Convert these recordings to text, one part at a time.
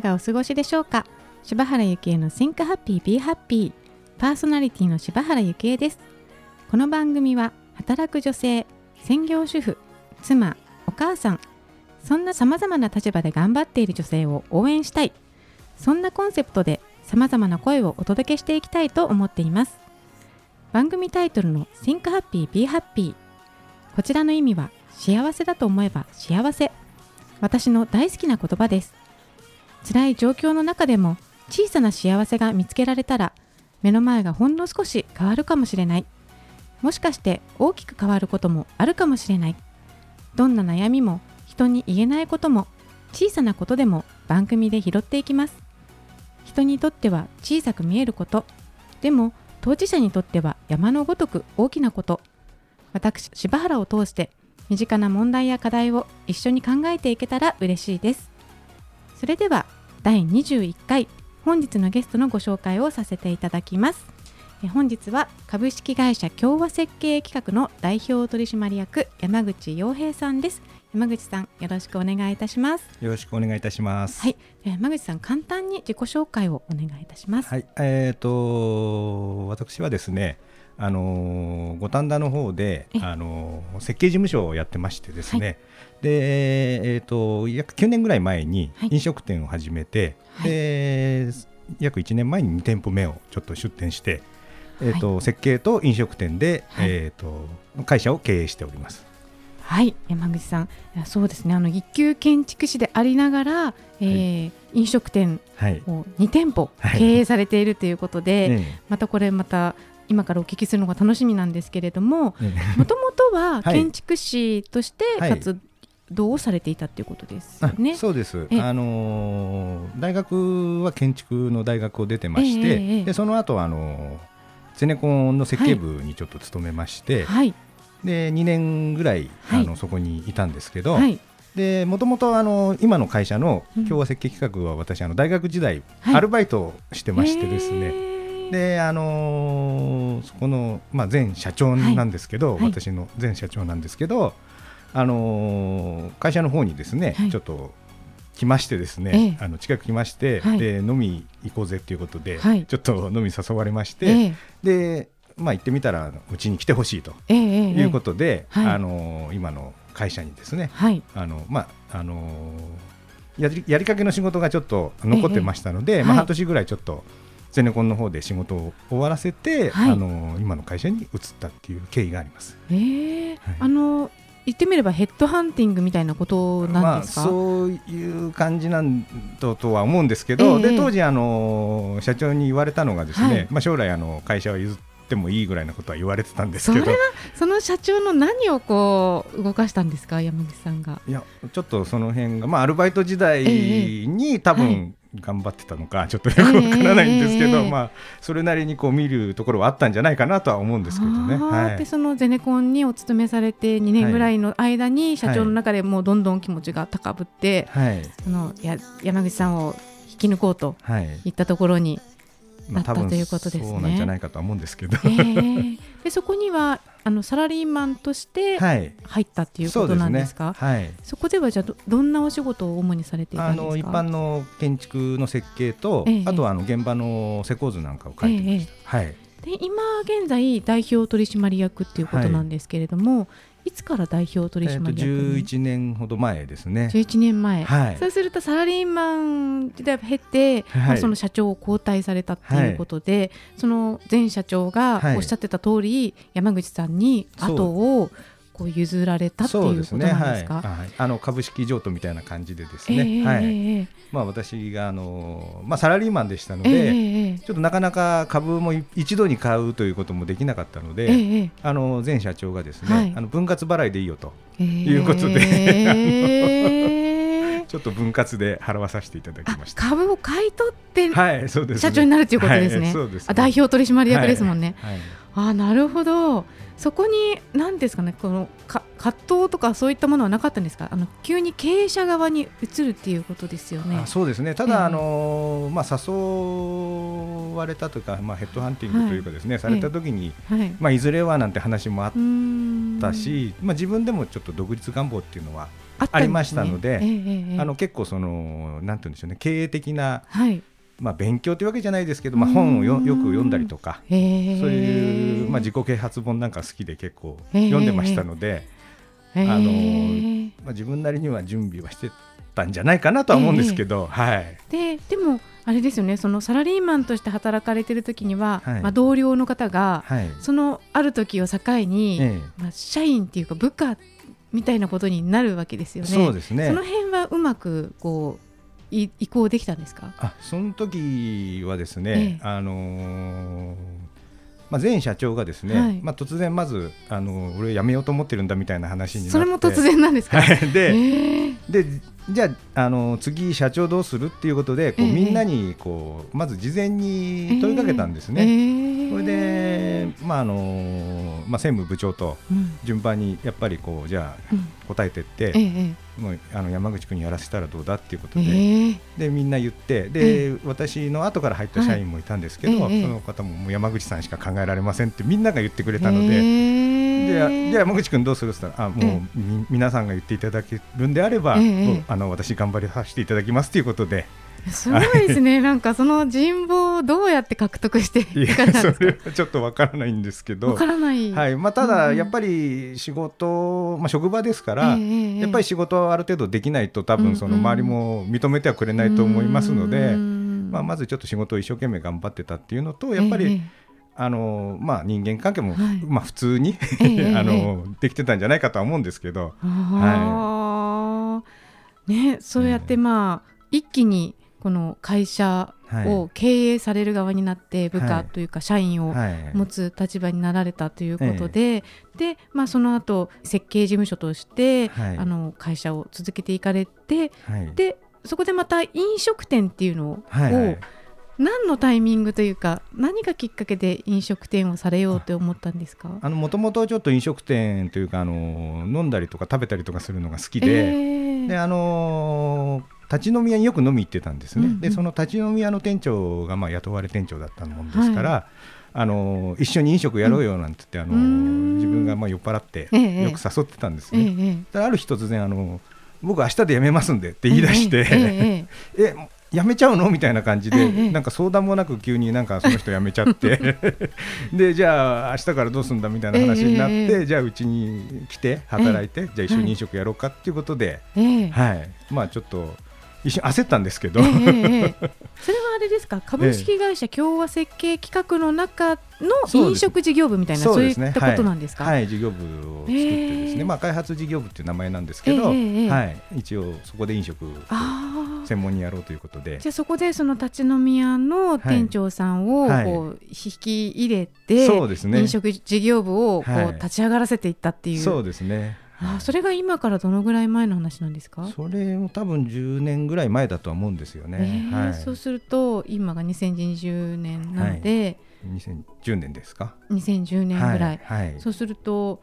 がお過ごしでしょうか？柴原幸恵の Think Happy Be Happy パーソナリティの柴原幸恵です。この番組は働く女性専業主婦妻お母さんそんな様々な立場で頑張っている女性を応援したい。そんなコンセプトで様々な声をお届けしていきたいと思っています。番組タイトルの Think Happy Be Happy こちらの意味は幸せだと思えば幸せ。私の大好きな言葉です。辛い状況の中でも小さな幸せが見つけられたら目の前がほんの少し変わるかもしれない。もしかして大きく変わることもあるかもしれない。どんな悩みも人に言えないことも小さなことでも番組で拾っていきます。人にとっては小さく見えること。でも当事者にとっては山のごとく大きなこと。私柴原を通して身近な問題や課題を一緒に考えていけたら嬉しいです。それでは第21回本日のゲストのご紹介をさせていただきます。本日は株式会社共和設計企画の代表取締役山口洋平さんです。山口さんよろしくお願いいたします。よろしくお願いいたします。はい。山口さん簡単に自己紹介をお願いいたします。はい。えっ、ー、と私はですねあの五反田の方であの設計事務所をやってましてですね、はい、でえっ、ー、と約9年ぐらい前に飲食店を始めて、はい、で約1年前に2店舗目をちょっと出店して、えーと、はい、設計と飲食店で、えーと、会社を経営しております。はい。山口さんそうですね。あの一級建築士でありながら、えー、はい、飲食店を2店舗経営されているということで、はいまたこれまた今からお聞きするのが楽しみなんですけれどももともとは 建築士として活動をされていたということですね。そうです、あのー、大学は建築の大学を出てまして、えー、でその後あのゼネコンの設計部にちょっと勤めまして、はい、で2年ぐらい、あのそこにいたんですけど、でもともとあの今の会社の共和設計企画は私あの大学時代、アルバイトしてましてですね、であのー、そこの、まあ、前社長なんですけど、はい、私の前社長なんですけど、あのー、会社の方にですね、はい、ちょっと来ましてですね、ええ、あの近く来まして、はい、で飲み行こうぜっていうことで、ちょっと飲み誘われまして、え、でまあ、行ってみたらうちに来てほしいということで、あのー、今の会社にですね、あのまああのやりやりかけの仕事がちょっと残ってましたので、まあ、半年ぐらいちょっと。ゼネコンの方で仕事を終わらせて、はい、あの今の会社に移ったっていう経緯があります。えー、はい、あの言ってみればヘッドハンティングみたいなことなんですか、まあ、そういう感じなんととは思うんですけど、えー、で当時あの社長に言われたのがですね、はい、まあ、将来あの会社は譲ってもいいぐらいのことは言われてたんですけど。それはその社長の何をこう動かしたんですか山口さんが？いやちょっとその辺が、まあ、アルバイト時代に多分、頑張ってたのかちょっとよくわからないんですけど、えー、まあ、それなりにこう見るところはあったんじゃないかなとは思うんですけどね。はい、でそのゼネコンにお勤めされて2年ぐらいの間に社長の中でもうどんどん気持ちが高ぶって、はい、そのや山口さんを引き抜こうといったところになったということですね。そうなんじゃないかと思うんですけど、えー、でそこにはあのサラリーマンとして入ったっていうことなんですか、はい、そ、ね。はい、そこではじゃあどんなお仕事を主にされていたんですか？あの一般の建築の設計と、えあとはあの現場の施工図なんかを書いてました。え、はい、で今現在代表取締役っていうことなんですけれども、いつから代表取締役に、えー、11年ほど前ですね。11年前、はい、そうするとサラリーマン時代を経て、はい、まあ、その社長を交代されたっていうことで、はい、その前社長がおっしゃってた通り、山口さんに後をこう譲られたっていうことなんですか？ねはい、あの株式譲渡みたいな感じでですね。えー、はい。まあ私があのまあサラリーマンでしたので、えー、ちょっとなかなか株も一度に買うということもできなかったので、えー、あの前社長がですね、はい、あの分割払いでいいよということで。ちょっと分割で払わさせていただきました。株を買い取って、はい、そうです、社長になるということですね。はい、そうです、ね、代表取締役ですもんね。はい、はい、あなるほど。そこに何ですかねこのか葛藤とかそういったものはなかったんですか？あの急に経営者側に移るっていうことですよね。そうですね。ただ、えー、あのまあ、誘われたというか、まあ、ヘッドハンティングというかですね、はい、された時に、えー、まあ、いずれはなんて話もあったし、まあ、自分でもちょっと独立願望っていうのはありましたので、あの結構そのなんて言うんでしょうね経営的な、はい。まあ、勉強というわけじゃないですけど、まあ、本をよよく読んだりとか、そういう、まあ、自己啓発本なんか好きで結構読んでましたので、あのまあ、自分なりには準備はしてたんじゃないかなとは思うんですけど、はい、ででもあれですよねそのサラリーマンとして働かれてる時には、はい、まあ、同僚の方が、はい、そのある時を境に、ええ、まあ、社員っていうか部下みたいなことになるわけですよね。そうですね。その辺はうまくこう移行できたんですか？あその時はですね、ええ、あのー、まあ、前社長がですね、はい、まあ、突然まずあの俺辞めようと思ってるんだみたいな話になって。それも突然なんですか？でえー、でじゃああの次社長どうするっていうことでこう、みんなにこうまず事前に問いかけたんですね。えー、それで、まああのまあ、専務部長と順番にやっぱりこうじゃあ答えてって、もうあの山口君にやらせたらどうだっていうことで,、でみんな言ってで、私の後から入った社員もいたんですけど、その方ももう山口さんしか考えられませんってみんなが言ってくれたので。でじゃあ山口君どうするって言ったらあもう、皆さんが言っていただけるんであれば、あの私頑張りさせていただきますということで。すごいですね、なんかその人望をどうやって獲得していかそれはちょっとわからないんですけど、わからない、はい。まあ、ただ、やっぱり仕事、まあ、職場ですから、やっぱり仕事はある程度できないと、多分その周りも認めてはくれないと思いますので、まあ、まずちょっと仕事を一生懸命頑張ってたっていうのと、やっぱり、あのまあ、人間関係も、はい、まあ、普通に あのできてたんじゃないかとは思うんですけど、はいね、そうやって、まあ、一気にこの会社を経営される側になって部下というか社員を持つ立場になられたということで、でまあ、その後設計事務所として、あの会社を続けていかれて、でそこでまた飲食店っていうのを、何のタイミングというか何がきっかけで飲食店をされようと思ったんですか？もともとちょっと飲食店というかあの飲んだりとか食べたりとかするのが好きでえー、であの立ち飲み屋によく飲み行ってたんですね、うんうん、でその立ち飲み屋の店長がまあ雇われ店長だったもんですから、はい。あの一緒に飲食やろうよなんて言って、あの自分がまあ酔っ払ってよく誘ってたんですね。ええ、ある日突然あの僕明日で辞めますんでって言い出して、え。え 辞めちゃうの？みたいな感じで、ええ、なんか相談もなく急になんかその人辞めちゃって。でじゃあ明日からどうすんだ？みたいな話になって、え、じゃあうちに来て働いて、じゃあ一緒に飲食やろうかっていうことで、はい、まあちょっと一瞬焦ったんですけど、えーえー、それはあれですか？株式会社共和設計企画の中の飲食事業部みたいなそう,、いったことなんですか、はい、はい、事業部を作ってですね、えー、まあ、開発事業部っていう名前なんですけど、はい、一応そこで飲食専門にやろうということで。じゃあそこでその立ち飲み屋の店長さんをこう引き入れて、そうですね、飲食事業部をこう立ち上がらせていったっていう、そうですねあそれが今からどのぐらい前の話なんですか？それも多分10年ぐらい前だとは思うんですよね、えーはい、そうすると今が2020年なので、はい、2010年ですか？2010年ぐらい、はい、そうすると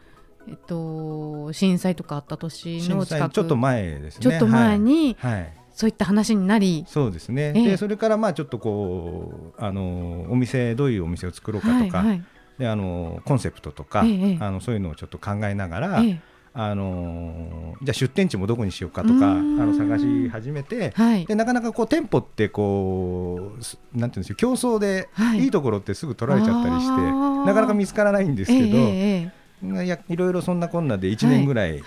えっと、震災とかあった年の近くちょっと前ですね。ちょっと前に、はい、そういった話になりそうですね、えー、でそれからまあちょっとこうあのお店どういうお店を作ろうかとか、はいはい、であのコンセプトとか、えー、あのそういうのをちょっと考えながら、えーあのじゃあ出店地もどこにしようかとかあの探し始めて、はい、でなかなかこう店舗ってこうなんていうんですか競争でい。いところってすぐ取られちゃったりして、はい、なかなか見つからないんですけど。えー、いやいろいろそんなこんなで1年ぐらい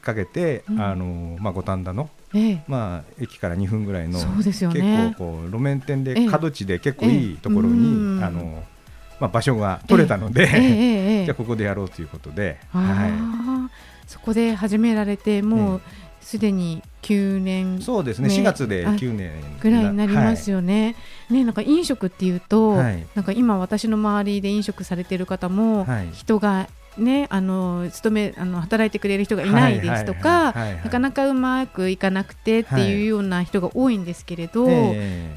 かけて、はいはい、あのまあ、五反田の、えー、まあ、駅から2分ぐらいの、ね、結構こう路面店で角地で結構いいところに、あのまあ、場所が取れたので、じゃあここでやろうということで。はいそこで始められてもうすでに9年そうですね。4月で9年ぐらいになりますよね。はい、ねなんか飲食っていうと、はい、なんか今私の周りで飲食されてる方も、人がね、あの勤めあの働いてくれる人がいないですとかなかなかうまくいかなくてっていうような人が多いんですけれど、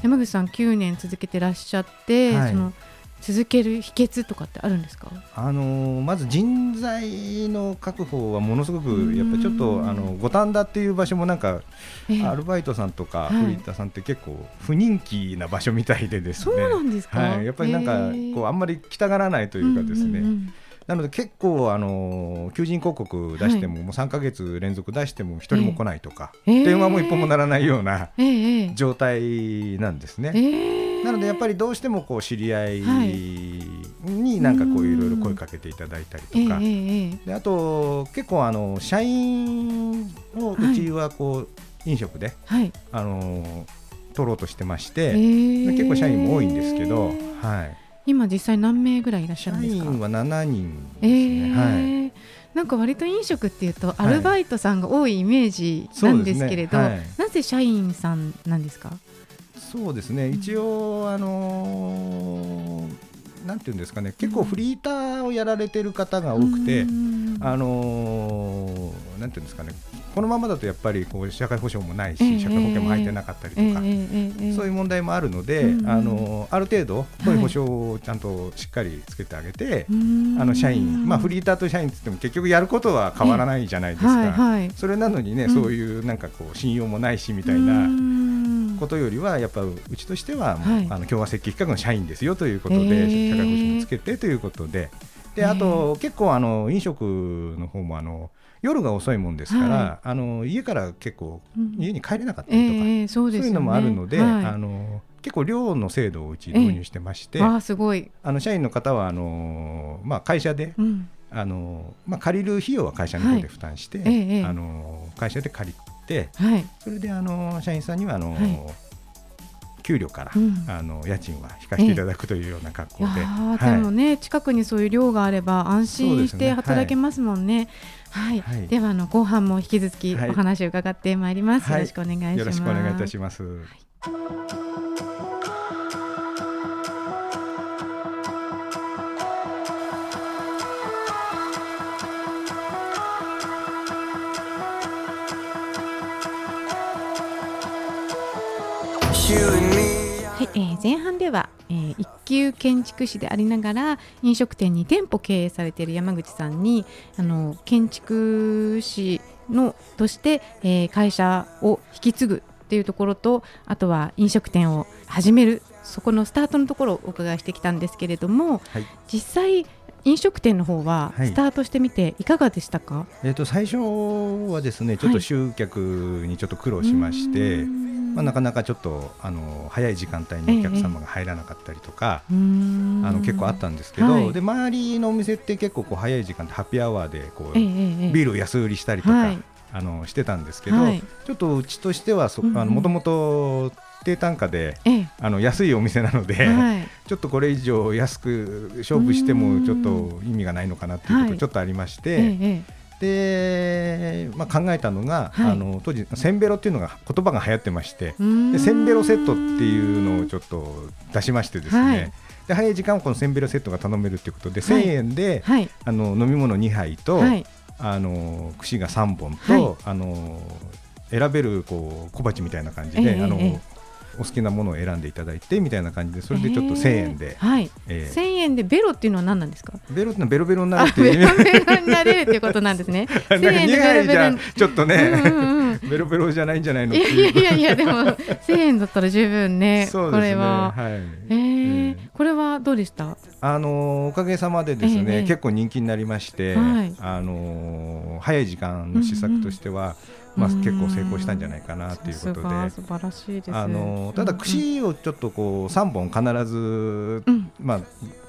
山口さん9年続けてらっしゃって、その続ける秘訣とかってあるんですか、あのまず人材の確保はものすごくやっぱりちょっとあの五反田っていう場所もなんか、えー、アルバイトさんとかフリーターさんって結構不人気な場所みたいでですね、そうなんですか、はい、やっぱりなんかこうあんまり来たがらないというかですね、うんうんうん。なので結構あの求人広告出しても、もう3か月連続出しても一人も来ないとか、えー、電話も一本もならないような状態なんですね。のでやっぱりどうしてもこう知り合いになんかこういろいろ声かけていただいたりとか、であと結構あの社員をうちはこう飲食で、あの取ろうとしてまして、結構社員も多いんですけど、はい。今実際何名ぐらいいらっしゃるんですか？社員は7人ですね。はい。なんか割と飲食っていうとアルバイトさんが多いイメージなんですけれど、なぜ社員さんなんですか？そうですね。一応あのーなんていうんですかね。結構フリーターをやられてる方が多くて、あのー、なんていうんですかね。このままだとやっぱりこう社会保障もないし、えー、社会保険も入ってなかったりとか、えー、そういう問題もあるので、あのー、ある程度こういう保障をちゃんとしっかりつけてあげて、あの社員、まあ、フリーターと社員って言っても結局やることは変わらないじゃないですか、それなのにね、そういうなんかこう信用もないしみたいな。ことよりはやっぱうちとしては、はい、あの共和設計企画の社員ですよということで、社会保障もつけてということで。であと結構あの飲食の方もあの夜が遅いもんですから、はい、あの家から結構家に帰れなかったりとか、うんえーそうね、そういうのもあるので、はい、あの結構寮の制度をうち導入してまして、えー、あすごい。あの社員の方はあの、まあ、会社で、うん、あのまあ、借りる費用は会社の方で負担して、はいえー、あの会社で借りて、それであの社員さんにはあの、給料から、うん、あの家賃は引かせていただくというような格好で、はい、でもね近くにそういう寮があれば安心して働けますもんね。はい、はい、ではあの後半も引き続きお話を伺ってまいります、よろしくお願いします。よろしくお願いいたします。はい、えー、前半では、えー、一級建築士でありながら飲食店に店舗経営されている山口さんにあの建築士のとして、えー、会社を引き継ぐっていうところとあとは飲食店を始めるそこのスタートのところをお伺いしてきたんですけれども、はい、実際飲食店の方はスタートしてみていかがでしたか、はい、えー、と最初はですねちょっと集客にちょっと苦労しまして、はいまあ、なかなかちょっとあの早い時間帯にお客様が入らなかったりとか、ええ、あの結構あったんですけど、はい、で周りのお店って結構こう早い時間でハッピーアワーでこう、え、ビールを安売りしたりとか、はい、あのしてたんですけど、はい、ちょっとうちとしてはもともと低単価で、あの安いお店なので、ちょっとこれ以上安く勝負してもちょっと意味がないのかなっていうことちょっとありまして。で、まあ、考えたのが、はい、あの当時センベロっていうのが言葉が流行ってましてでセンベロセットっていうのをちょっと出しましてですね、はい、で早い時間はこのセンベロセットが頼めるということで、はい、1000円で、はい、あの飲み物2杯と、あの串が3本と、あの選べるこう小鉢みたいな感じで、えー、あの、えーお好きなものを選んでいただいてみたいな感じでそれでちょっと1000円で、えー、はい、えー、1000円でベロっていうのは何なんですか？ベロってのはベロベロになるっていう。ベロベロになれるっていうことなんですね。1000円でベロベロちょっとね、うんうんうん、ベロベロじゃないんじゃないのいやいやいやでも1000円だったら十分ねね。これは、はい、えー、これはどうでした？あのおかげさまでですね、えー、結構人気になりまして、はい、あの早い時間の施策としては、うんうんまあ、結構成功したんじゃないかなということで。素晴らしいですあのただ串をちょっとこう3本必ず、うん、まあ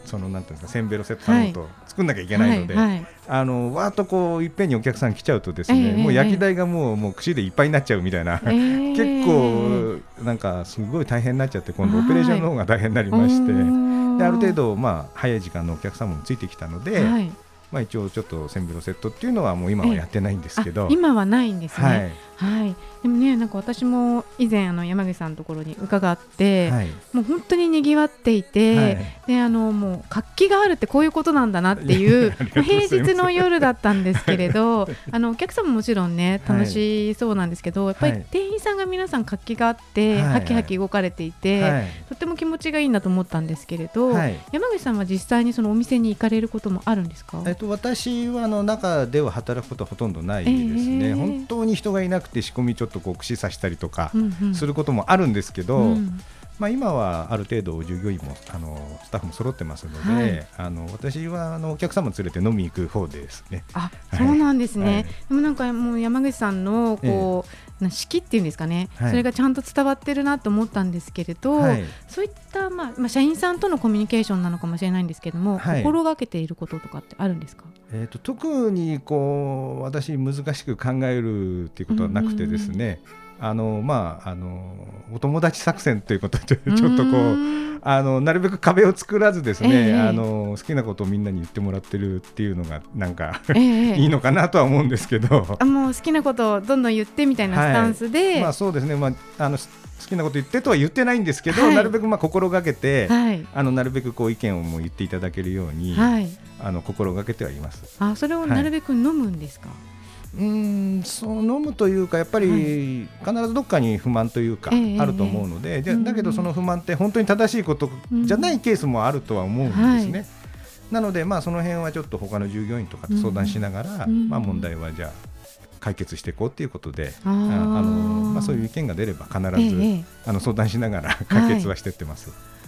そのなんていうんですかセンベロセット頼むと作んなきゃいけないので、はいはい、あのわーっとこういっぺんにお客さん来ちゃうとですね、えー、もう焼き台がもうもう串でいっぱいになっちゃうみたいな、えー、結構なんかすごい大変になっちゃって今度オペレーションの方が大変になりまして、である程度まあ早い時間のお客様もついてきたので、はいまあ、一応ちょっとセンブロセットっていうのはもう今はやってないんですけど、今はないんですね、はい、はい、でもねなんか私も以前あの山口さんのところに伺って、はい、もう本当に賑わっていて、はい、であのもう活気があるってこういうことなんだなっていう平日の夜だったんですけれど あのお客様ももちろんね楽しそうなんですけど、やっぱり店員さんが皆さん活気があって、はきはき動かれていて、とても気持ちがいいなと思ったんですけれど、山口さんは実際にそのお店に行かれることもあるんですか、えっと、私はあの中では働くことはほとんどないですね、えー、本当に人がいなくて仕込みちょっとこう串刺したりとかすることもあるんですけど、うん、まあ、今はある程度従業員もあのスタッフも揃ってますので、はい、あの私はあのお客様連れて飲みに行く方ですね。あ、そうなんですね。はい、でもなんかもう山口さんのこう、ええ、式っていうんですかね、はい、それがちゃんと伝わってるなと思ったんですけれど、そういったまあまあ社員さんとのコミュニケーションなのかもしれないんですけども、心がけていることとかってあるんですか？えっ、ー、と特にこう私難しく考えるっていうことはなくてですね。あのまああのお友達作戦ということでちょっとこうあのなるべく壁を作らずですね、えー、あの好きなことをみんなに言ってもらってるっていうのがなんかえー、いいのかなとは思うんですけど。あもう好きなことをどんどん言ってみたいなスタンスで、はい、まあそうですね。まああの好きなこと言ってとは言ってないんですけど、はい、なるべくまあ心がけて、はい、あのなるべくこう意見をもう言っていただけるように、はい、あの心がけてはいます。あそれをなるべく飲むんですか？うんそう飲むというかやっぱり必ずどっかに不満というかあると思うので、じゃだけどその不満って本当に正しいことじゃないケースもあるとは思うんですね。なのでまあその辺はちょっと他の従業員とかと相談しながら、まあ問題はじゃあ解決していこうということであの、まあ、そういう意見が出れば必ず、あの相談しながら解決はしていってます。はい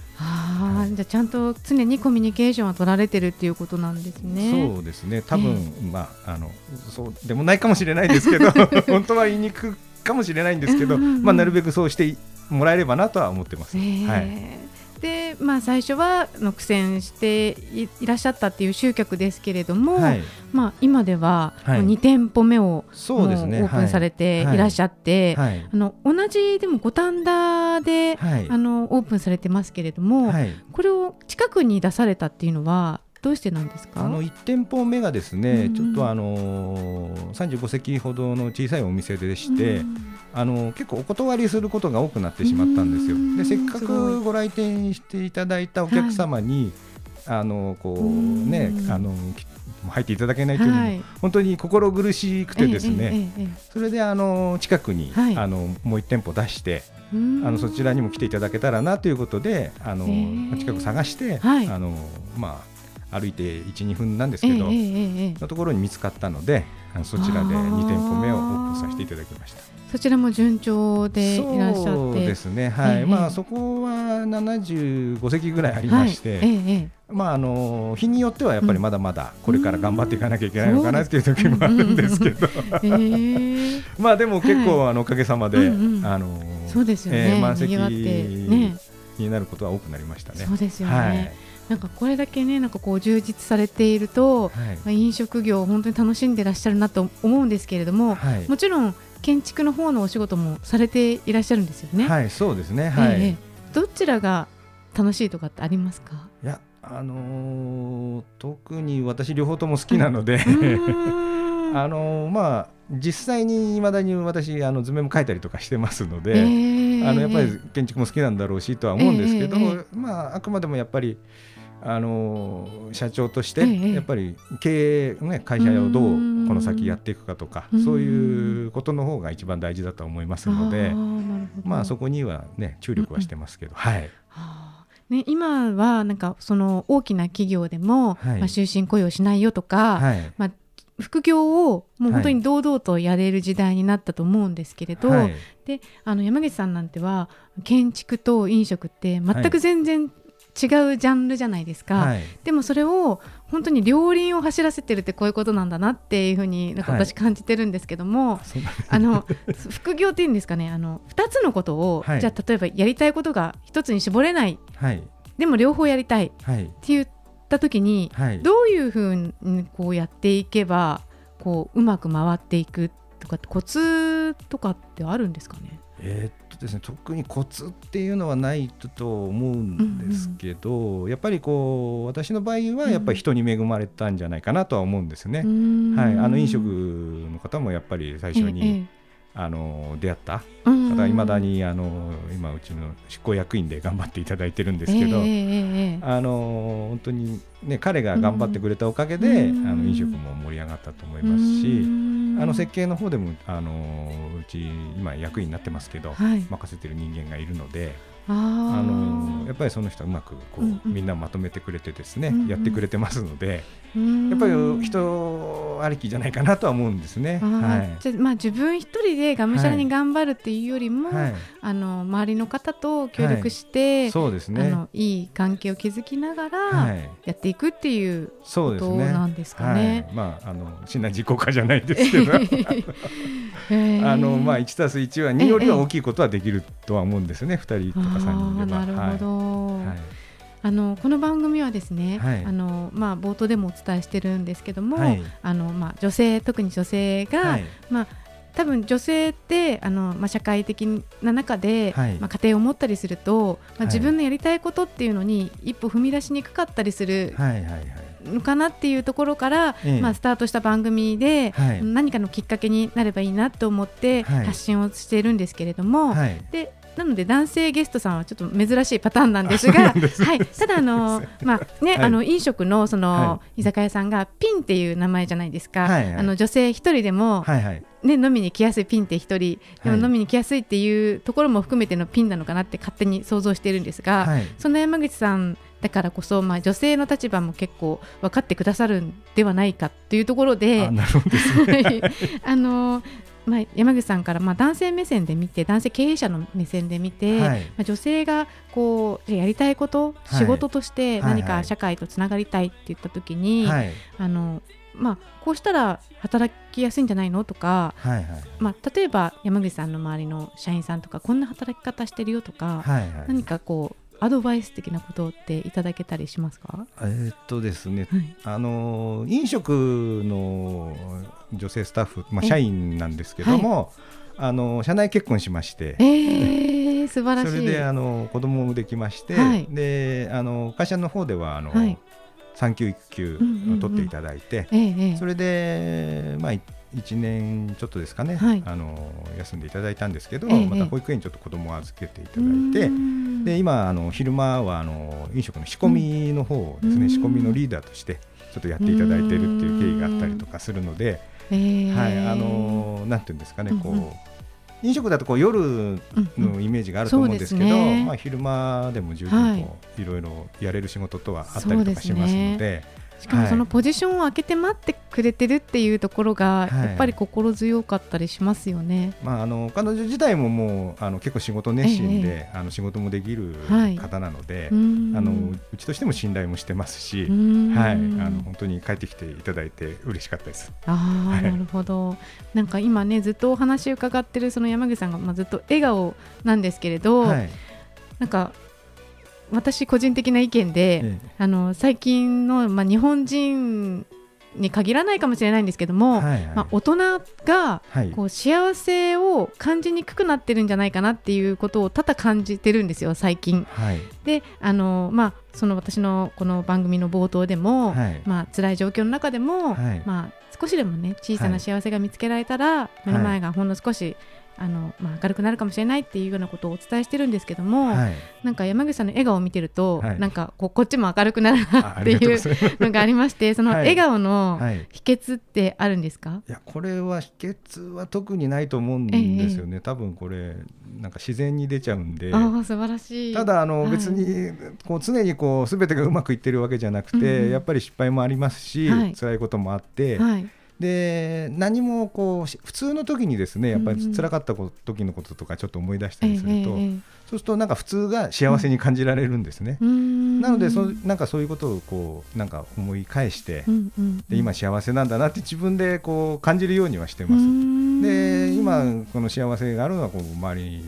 あじゃあちゃんと常にコミュニケーションは取られてるっていうことなんですね。そうですね。多分、えー、まああのそうでもないかもしれないですけど、本当は言いにくかもしれないんですけど、まあなるべくそうしてもらえればなとは思ってます。えー、はい。で、まあ、最初はの苦戦していらっしゃったっていう集客ですけれども、はい、まあ、今では2店舗目を、そうですね、オープンされてい。らっしゃって、はい、あの同じでも五反田で、あのオープンされてますけれども、これを近くに出されたっていうのはどうしてなんですか？あの1店舗目がですね、うん、ちょっとあのー、35席ほどの小さいお店でして、うん、あの結構お断りすることが多くなってしまったんですよ。でせっかくご来店していただいたお客様に、はい、あのこうねあの入っていただけないというのも、はい、本当に心苦しくてですね、えええ、それであの近くに、はい、あのもう1店舗出してあのそちらにも来ていただけたらなということであの、近く探して、はい、あのまあ歩いて1、2分なんですけど、のところに見つかったので、そちらで2店舗目をオープンさせていただきました。そちらも順調でいらっしゃって。そうですね、はい、まあそこは75席ぐらいありまして、はいまああの日によってはやっぱりまだまだこれから頑張っていかなきゃいけないのかなっていう時もあるんですけど、まあでも結構あのおかげさまで、あのそうですよね、満席になることは多くなりましたね。そうですよね。はいなんかこれだけねなんかこう充実されていると、はい、まあ、飲食業を本当に楽しんでいらっしゃるなと思うんですけれども、はい、もちろん建築の方のお仕事もされていらっしゃるんですよね。はい、そうですね。はい。えー、どちらが楽しいとかってありますか？いや、あのー、特に私両方とも好きなので あのー、まあ実際にいまだに私あの図面も描いたりとかしてますので、えー、あのやっぱり建築も好きなんだろうしとは思うんですけど、えー、まああくまでもやっぱりあの社長としてやっぱり経営、ね、会社をどうこの先やっていくかとかそういうことの方が一番大事だと思いますのでまあそこにはね注力はしてますけど、はい。ね、今はなんかその大きな企業でも、はい、まあ、終身雇用しないよとか、はい、まあ、副業をもう本当に堂々とやれる時代になったと思うんですけれど、はい、であの山口さんなんては建築と飲食って全く全然違うジャンルじゃないですか、はい、でもそれを本当に両輪を走らせてるってこういうことなんだなっていうふうになんか私感じてるんですけども、はい、あの 副業っていうんですかね。あの2つのことを、はい、じゃあ例えばやりたいことが1つに絞れない、でも両方やりたい。って言った時に、どういうふうにこうやっていけばこううまく回っていくとかコツとかってあるんですかね？えー、ですね特にコツっていうのはないと思うんですけど、うんうん、やっぱりこう私の場合はやっぱり人に恵まれたんじゃないかなとは思うんですね。はい、あの飲食の方もやっぱり最初に、ええあの出会った方がいまだにあの今うちの執行役員で頑張っていただいてるんですけど、えー、あの本当に、ね、彼が頑張ってくれたおかげで、あの飲食も盛り上がったと思いますしあの設計の方でもあのうち今役員になってますけど、はい、任せてる人間がいるので。あのやっぱりその人はうまくこう、うんうん、みんなまとめてくれてですね、うんうん、やってくれてますので、やっぱり人ありきじゃないかなとは思うんですね。はい、じゃまあ自分一人でがむしゃらに頑張るっていうよりも、はい、あの周りの方と協力して、はい、そうですね。あのいい関係を築きながらやっていくっていうことなんですかね。ねまああの信頼実行家じゃないですけど、あのまあ一たす一は二よりは大きいことはできるとは思うんですね。二人とか三人では。なるほど。はい。あのこの番組はですね、はい、あのまあ、冒頭でもお伝えしてるんですけども、はい、あのまあ、女性特に女性が、はい、まあ、多分女性ってあの、まあ、社会的な中で、まあ、家庭を持ったりすると、まあ、自分のやりたいことっていうのに一歩踏み出しにくかったりする。のかなっていうところから、まあ、スタートした番組で、何かのきっかけになればいいなと思って発信をしているんですけれども、でなので男性ゲストさんはちょっと珍しいパターンなんですが、はい、ただあの まあね、はい、あの飲食のその、居酒屋さんがピンっていう名前じゃないですか。はいはい、あの女性一人でも、はいはい、ね飲みに来やすいピンって一人でも飲みに来やすいっていうところも含めてのピンなのかなって勝手に想像しているんですが、はい、そんな山口さんだからこそ、まあ、女性の立場も結構分かってくださるんではないかというところで、あ、のまあ、山口さんからまあ男性目線で見て男性経営者の目線で見て、はい、まあ、女性がこうやりたいこと、はい、仕事として何か社会とつながりたいって言った時に、はい、あのまあ、こうしたら働きやすいんじゃないのとか、はいはい、まあ、例えば山口さんの周りの社員さんとかこんな働き方してるよとか、はいはい、何かこうアドバイス的なことっていただけたりしますか？えー、っとですね、はい、あの飲食の女性スタッフ、まあ、社員なんですけども、はい、あの社内結婚しまして、えー、素晴らしい。それであの子供もできまして、はい、であの会社の方ではあの、はい、産休育休を取っていただいて、それで、まあ、1年ちょっとですかね、はい、あの休んでいただいたんですけど、ええ、また保育園にちょっと子供を預けていただいてで今あの昼間はあの飲食の仕込みの方ですね仕込みのリーダーとしてちょっとやっていただいているっていう経緯があったりとかするので、はい、あのなんていうんですかね、こう、飲食だとこう夜のイメージがあると思うんですけど、うんうんね、まあ、昼間でも十分こう、はい、いろいろやれる仕事とはあったりとかしますので。しかもそのポジションを空けて待ってくれてるっていうところがやっぱり心強かったりしますよね。まああの彼女自体ももうあの結構仕事熱心で、ええ、あの仕事もできる方なので、はい、あのうちとしても信頼もしてますし、はい。あの本当に帰ってきていただいて嬉しかったです。ああ、はい、なるほど。なんか今ねずっとお話伺ってるその山口さんがまあずっと笑顔なんですけれど、はい、なんか私個人的な意見で、ええ、あの最近の、まあ、日本人に限らないかもしれないんですけども、はいはい、まあ、大人がこう幸せを感じにくくなってるんじゃないかなっていうことを多々感じてるんですよ最近。はい、であの、まあ、その私のこの番組の冒頭でも、はい、まあ辛い状況の中でも、はい、まあ、少しでもね小さな幸せが見つけられたら、目の前がほんの少しあの、まあ、明るくなるかもしれないっていうようなことをお伝えしてるんですけども、はい、なんか山口さんの笑顔を見てると、はい、なんかここっちも明るくなるなっていうのがありまして その笑顔の秘訣ってあるんですか、はい、い。やこれは秘訣は特にないと思うんですよね、ええ、多分これなんか自然に出ちゃうんで。あ素晴らしい。ただあの、別にこう常にこう全てがうまくいってるわけじゃなくて、うん、やっぱり失敗もありますし、はい、辛いこともあって。はいで何もこう普通の時にですねやっぱり辛かった時のこととかちょっと思い出したりすると、そうするとなんか普通が幸せに感じられるんですね。なのでそなんかそういうことをこうなんか思い返して、で今幸せなんだなって自分でこう感じるようにはしてます。で今この幸せがあるのはこう周り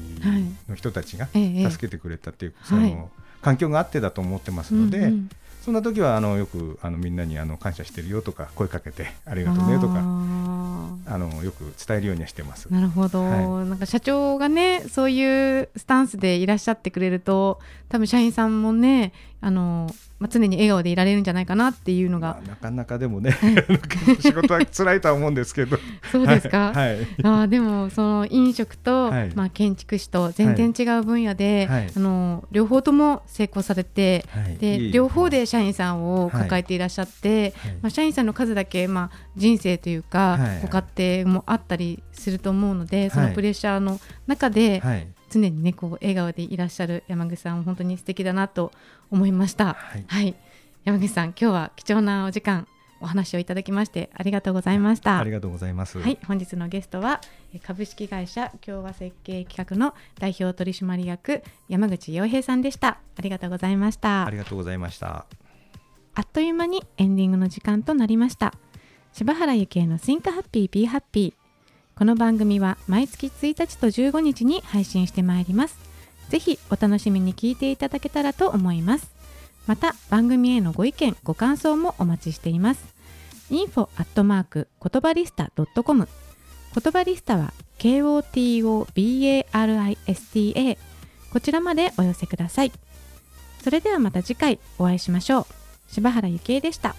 の人たちが助けてくれたっていう、その環境があってだと思ってますので。そんな時はあのよくあのみんなにあの感謝してるよとか声かけてありがとうねとかあのよく伝えるようにはしてます。なるほど、はい、なんか社長がねそういうスタンスでいらっしゃってくれると多分社員さんもねあのまあ、常に笑顔でいられるんじゃないかなっていうのが、まあ、なかなかでもね 仕事は辛いとは思うんですけど。そうですか、はい、あでもその飲食と、はい、まあ、建築士と全然違う分野で、はい、あの両方とも成功されて、で両方で社員さんを抱えていらっしゃって、まあ、社員さんの数だけ、まあ、人生というか、ご家庭もあったりすると思うのでそのプレッシャーの中で、常にねこう笑顔でいらっしゃる山口さん本当に素敵だなと思いました。はい、はい、山口さん今日は貴重なお時間お話をいただきましてありがとうございました。ありがとうございます。はい本日のゲストは株式会社共和設計企画の代表取締役山口洋平さんでした。ありがとうございました。ありがとうございました。あっという間にエンディングの時間となりました。柴原幸恵の Think Happy Be Happy この番組は毎月1日と15日に配信してまいります。ぜひお楽しみに聞いていただけたらと思います。また番組へのご意見ご感想もお待ちしています。info アットマーク言葉リスタ .com 言葉リスタは KOTOBARISTA こちらまでお寄せください。それではまた次回お会いしましょう。柴原ゆきえでした。